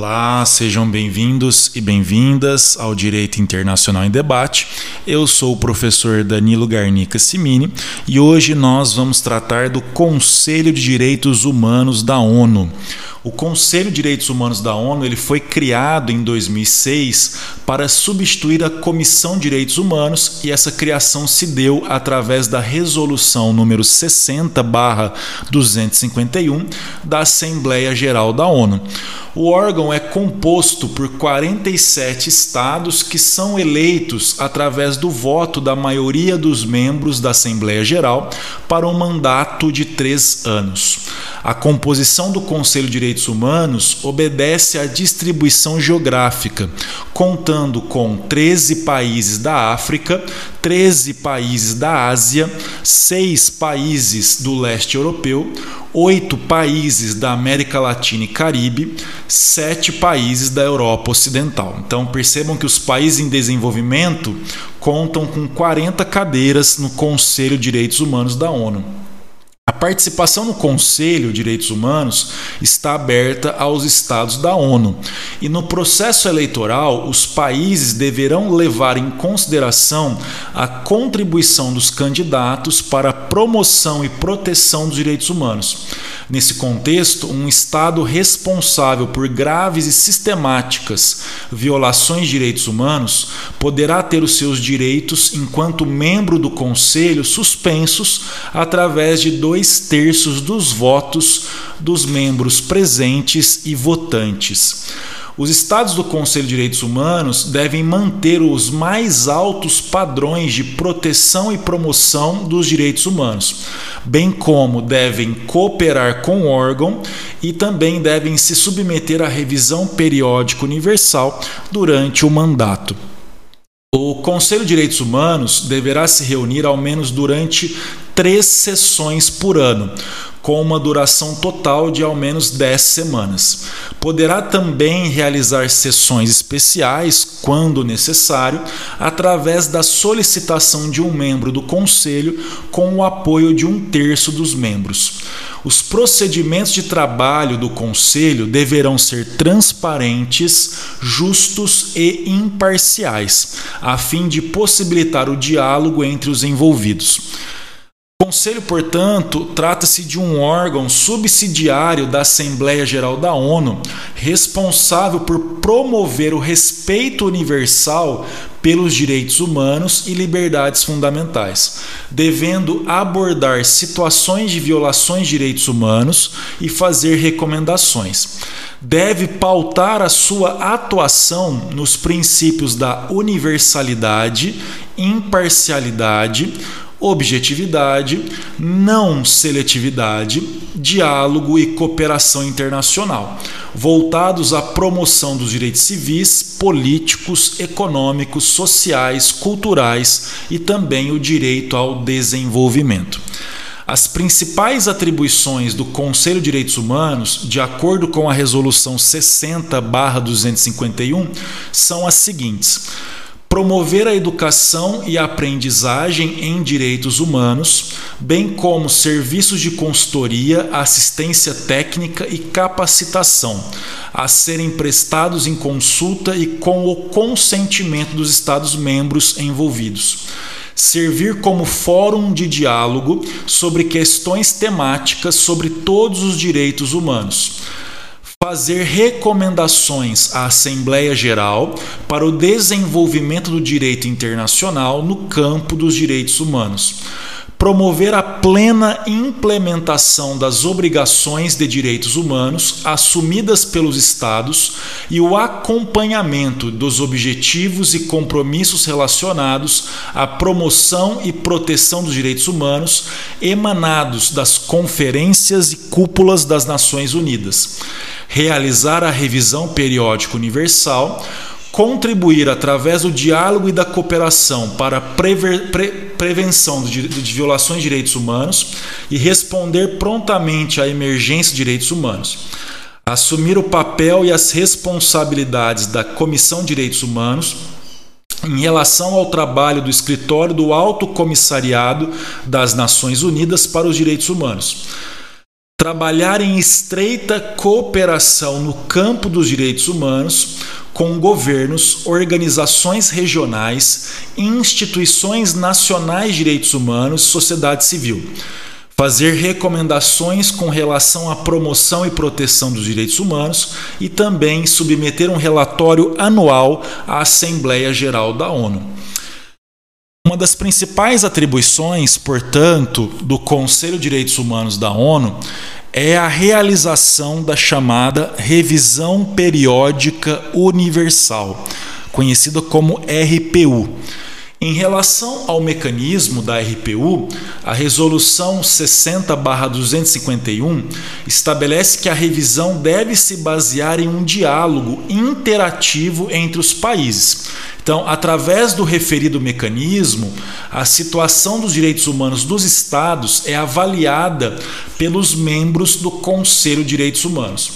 Olá, sejam bem-vindos e bem-vindas ao Direito Internacional em Debate. Eu sou o professor Danilo Garnica Simini e hoje nós vamos tratar do Conselho de Direitos Humanos da ONU. O Conselho de Direitos Humanos da ONU ele foi criado em 2006 para substituir a Comissão de Direitos Humanos e essa criação se deu através da resolução número 60/251 da Assembleia Geral da ONU. O órgão é composto por 47 estados que são eleitos através do voto da maioria dos membros da Assembleia Geral para um mandato de três anos. A composição do Conselho de Direitos Humanos obedece à distribuição geográfica, contando com 13 países da África, 13 países da Ásia, 6 países do leste europeu, 8 países da América Latina e Caribe, 7 países da Europa Ocidental. Então percebam que os países em desenvolvimento contam com 40 cadeiras no Conselho de Direitos Humanos da ONU. A participação no Conselho de Direitos Humanos está aberta aos Estados da ONU e no processo eleitoral os países deverão levar em consideração a contribuição dos candidatos para a promoção e proteção dos direitos humanos. Nesse contexto, um Estado responsável por graves e sistemáticas violações de direitos humanos poderá ter os seus direitos, enquanto membro do Conselho, suspensos através de dois terços dos votos dos membros presentes e votantes. Os estados do Conselho de Direitos Humanos devem manter os mais altos padrões de proteção e promoção dos direitos humanos, bem como devem cooperar com o órgão e também devem se submeter à revisão periódica universal durante o mandato. O Conselho de Direitos Humanos deverá se reunir ao menos durante três sessões por ano, com uma duração total de ao menos 10 semanas. Poderá também realizar sessões especiais, quando necessário, através da solicitação de um membro do Conselho com o apoio de um terço dos membros. Os procedimentos de trabalho do Conselho deverão ser transparentes, justos e imparciais, a fim de possibilitar o diálogo entre os envolvidos. Conselho, portanto, trata-se de um órgão subsidiário da Assembleia Geral da ONU, responsável por promover o respeito universal pelos direitos humanos e liberdades fundamentais, devendo abordar situações de violações de direitos humanos e fazer recomendações. Deve pautar a sua atuação nos princípios da universalidade, imparcialidade, objetividade, não seletividade, diálogo e cooperação internacional, voltados à promoção dos direitos civis, políticos, econômicos, sociais, culturais e também o direito ao desenvolvimento. As principais atribuições do Conselho de Direitos Humanos, de acordo com a Resolução 60-251, são as seguintes promover a educação e a aprendizagem em direitos humanos, bem como serviços de consultoria, assistência técnica e capacitação, a serem prestados em consulta e com o consentimento dos Estados-membros envolvidos. Servir como fórum de diálogo sobre questões temáticas sobre todos os direitos humanos fazer recomendações à Assembleia Geral para o desenvolvimento do direito internacional no campo dos direitos humanos. Promover a plena implementação das obrigações de direitos humanos assumidas pelos Estados e o acompanhamento dos objetivos e compromissos relacionados à promoção e proteção dos direitos humanos emanados das conferências e cúpulas das Nações Unidas. Realizar a revisão periódica universal, contribuir através do diálogo e da cooperação para prever, pre, prevenção de, de violações de direitos humanos e responder prontamente à emergência de direitos humanos. Assumir o papel e as responsabilidades da Comissão de Direitos Humanos em relação ao trabalho do escritório do Alto Comissariado das Nações Unidas para os Direitos Humanos trabalhar em estreita cooperação no campo dos direitos humanos com governos, organizações regionais, instituições nacionais de direitos humanos, sociedade civil fazer recomendações com relação à promoção e proteção dos direitos humanos e também submeter um relatório anual à Assembleia Geral da ONU. Uma das principais atribuições, portanto, do Conselho de Direitos Humanos da ONU é a realização da chamada Revisão Periódica Universal, conhecida como RPU em relação ao mecanismo da RPU, a Resolução 60-251 estabelece que a revisão deve se basear em um diálogo interativo entre os países. Então, através do referido mecanismo, a situação dos direitos humanos dos Estados é avaliada pelos membros do Conselho de Direitos Humanos.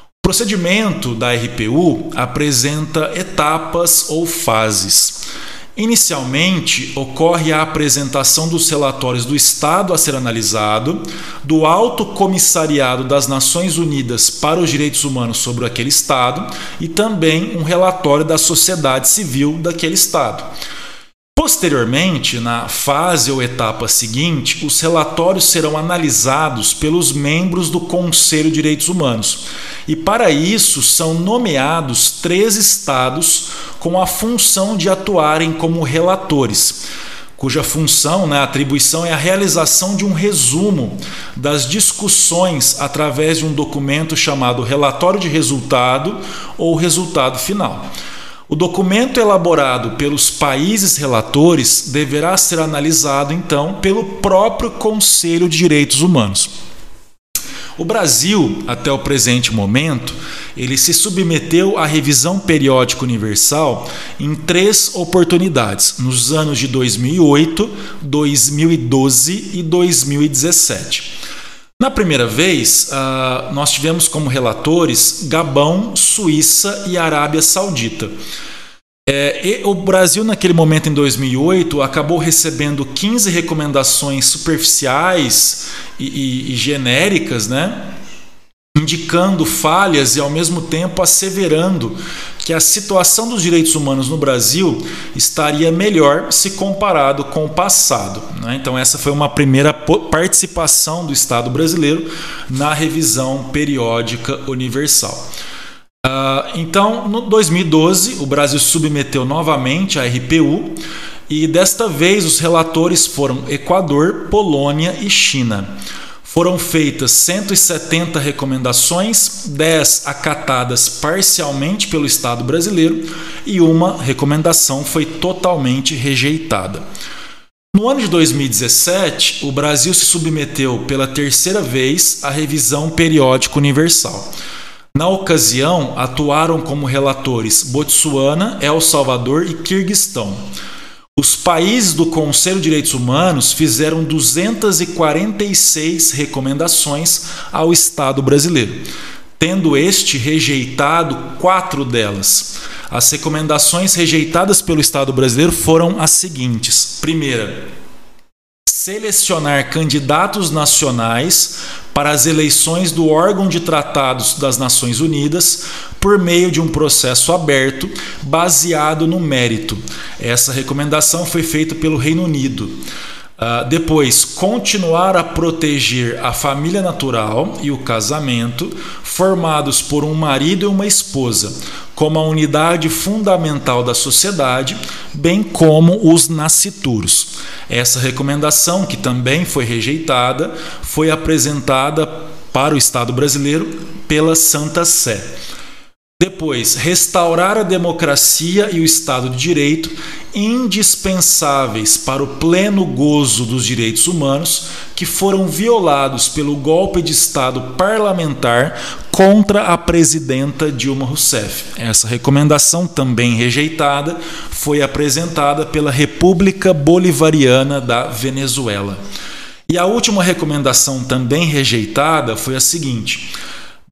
O procedimento da RPU apresenta etapas ou fases. Inicialmente, ocorre a apresentação dos relatórios do Estado a ser analisado, do Alto Comissariado das Nações Unidas para os Direitos Humanos sobre aquele Estado e também um relatório da sociedade civil daquele Estado. Posteriormente, na fase ou etapa seguinte, os relatórios serão analisados pelos membros do Conselho de Direitos Humanos. E para isso são nomeados três estados com a função de atuarem como relatores, cuja função, né, atribuição é a realização de um resumo das discussões através de um documento chamado relatório de resultado ou resultado final. O documento elaborado pelos países relatores deverá ser analisado, então, pelo próprio Conselho de Direitos Humanos. O Brasil, até o presente momento, ele se submeteu à revisão periódica universal em três oportunidades, nos anos de 2008, 2012 e 2017. Na primeira vez, uh, nós tivemos como relatores Gabão, Suíça e Arábia Saudita. É, o Brasil, naquele momento, em 2008, acabou recebendo 15 recomendações superficiais e, e, e genéricas, né? Indicando falhas e, ao mesmo tempo, asseverando que a situação dos direitos humanos no Brasil estaria melhor se comparado com o passado. Né? Então, essa foi uma primeira participação do Estado brasileiro na revisão periódica universal. Uh, então, no 2012, o Brasil submeteu novamente a RPU e desta vez os relatores foram Equador, Polônia e China. Foram feitas 170 recomendações, 10 acatadas parcialmente pelo Estado brasileiro e uma recomendação foi totalmente rejeitada. No ano de 2017, o Brasil se submeteu pela terceira vez à revisão periódica universal. Na ocasião, atuaram como relatores Botsuana, El Salvador e Quirguistão. Os países do Conselho de Direitos Humanos fizeram 246 recomendações ao Estado brasileiro, tendo este rejeitado quatro delas. As recomendações rejeitadas pelo Estado brasileiro foram as seguintes: primeira, selecionar candidatos nacionais para as eleições do órgão de tratados das Nações Unidas por meio de um processo aberto baseado no mérito. Essa recomendação foi feita pelo Reino Unido. Uh, depois, continuar a proteger a família natural e o casamento, formados por um marido e uma esposa, como a unidade fundamental da sociedade, bem como os nascituros. Essa recomendação, que também foi rejeitada, foi apresentada para o Estado brasileiro pela Santa Sé. Depois, restaurar a democracia e o Estado de Direito, indispensáveis para o pleno gozo dos direitos humanos, que foram violados pelo golpe de Estado parlamentar contra a presidenta Dilma Rousseff. Essa recomendação, também rejeitada, foi apresentada pela República Bolivariana da Venezuela. E a última recomendação, também rejeitada, foi a seguinte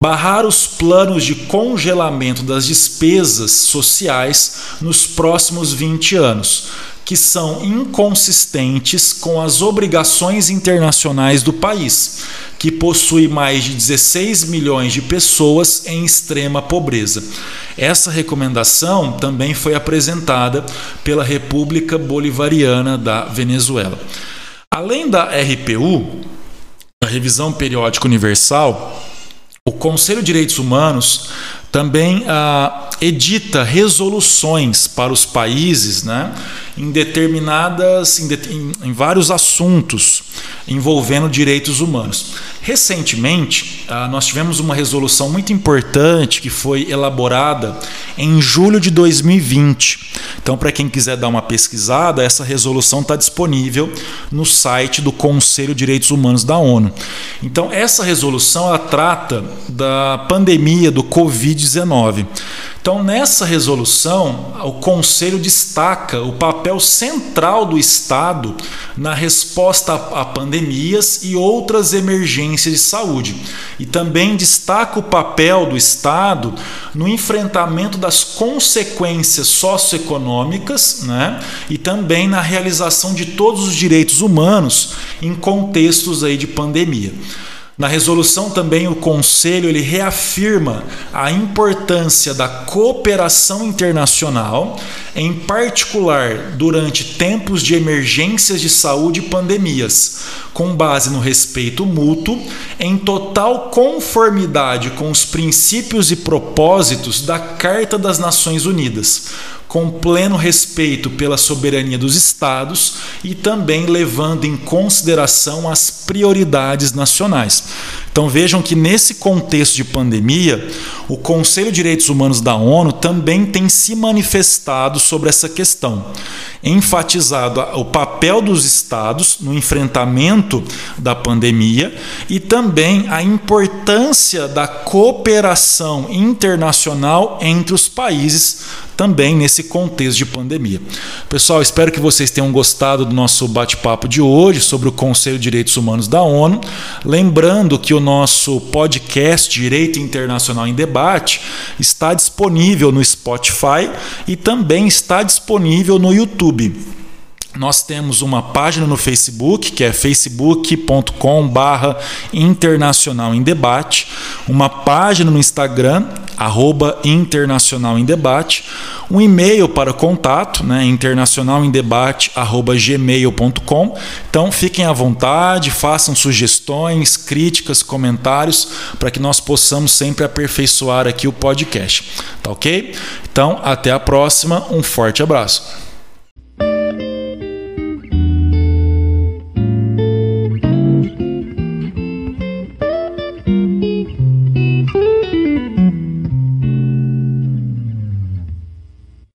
barrar os planos de congelamento das despesas sociais nos próximos 20 anos, que são inconsistentes com as obrigações internacionais do país, que possui mais de 16 milhões de pessoas em extrema pobreza. Essa recomendação também foi apresentada pela República Bolivariana da Venezuela. Além da RPU, a Revisão Periódica Universal, o Conselho de Direitos Humanos também ah, edita resoluções para os países né, em determinadas em, em, em vários assuntos envolvendo direitos humanos. Recentemente, ah, nós tivemos uma resolução muito importante que foi elaborada em julho de 2020. Então, para quem quiser dar uma pesquisada, essa resolução está disponível no site do Conselho de Direitos Humanos da ONU. Então, essa resolução ela trata da pandemia do Covid-19. Então, nessa resolução, o Conselho destaca o papel central do Estado na resposta a pandemias e outras emergências de saúde. E também destaca o papel do Estado no enfrentamento das consequências socioeconômicas né? e também na realização de todos os direitos humanos em contextos aí de pandemia. Na resolução também o conselho ele reafirma a importância da cooperação internacional, em particular durante tempos de emergências de saúde e pandemias, com base no respeito mútuo, em total conformidade com os princípios e propósitos da Carta das Nações Unidas com pleno respeito pela soberania dos Estados e também levando em consideração as prioridades nacionais. Então vejam que nesse contexto de pandemia, o Conselho de Direitos Humanos da ONU também tem se manifestado sobre essa questão, enfatizado o papel dos estados no enfrentamento da pandemia e também a importância da cooperação internacional entre os países também nesse contexto de pandemia. Pessoal, espero que vocês tenham gostado do nosso bate-papo de hoje sobre o Conselho de Direitos Humanos da ONU. Lembrando que o nosso podcast Direito Internacional em Debate está disponível no Spotify e também está disponível no YouTube. Nós temos uma página no Facebook, que é facebook.com barra internacional em debate, uma página no Instagram, arroba internacional em debate, um e-mail para contato, né, internacionalendebate@gmail.com. Então fiquem à vontade, façam sugestões, críticas, comentários para que nós possamos sempre aperfeiçoar aqui o podcast, tá OK? Então, até a próxima, um forte abraço.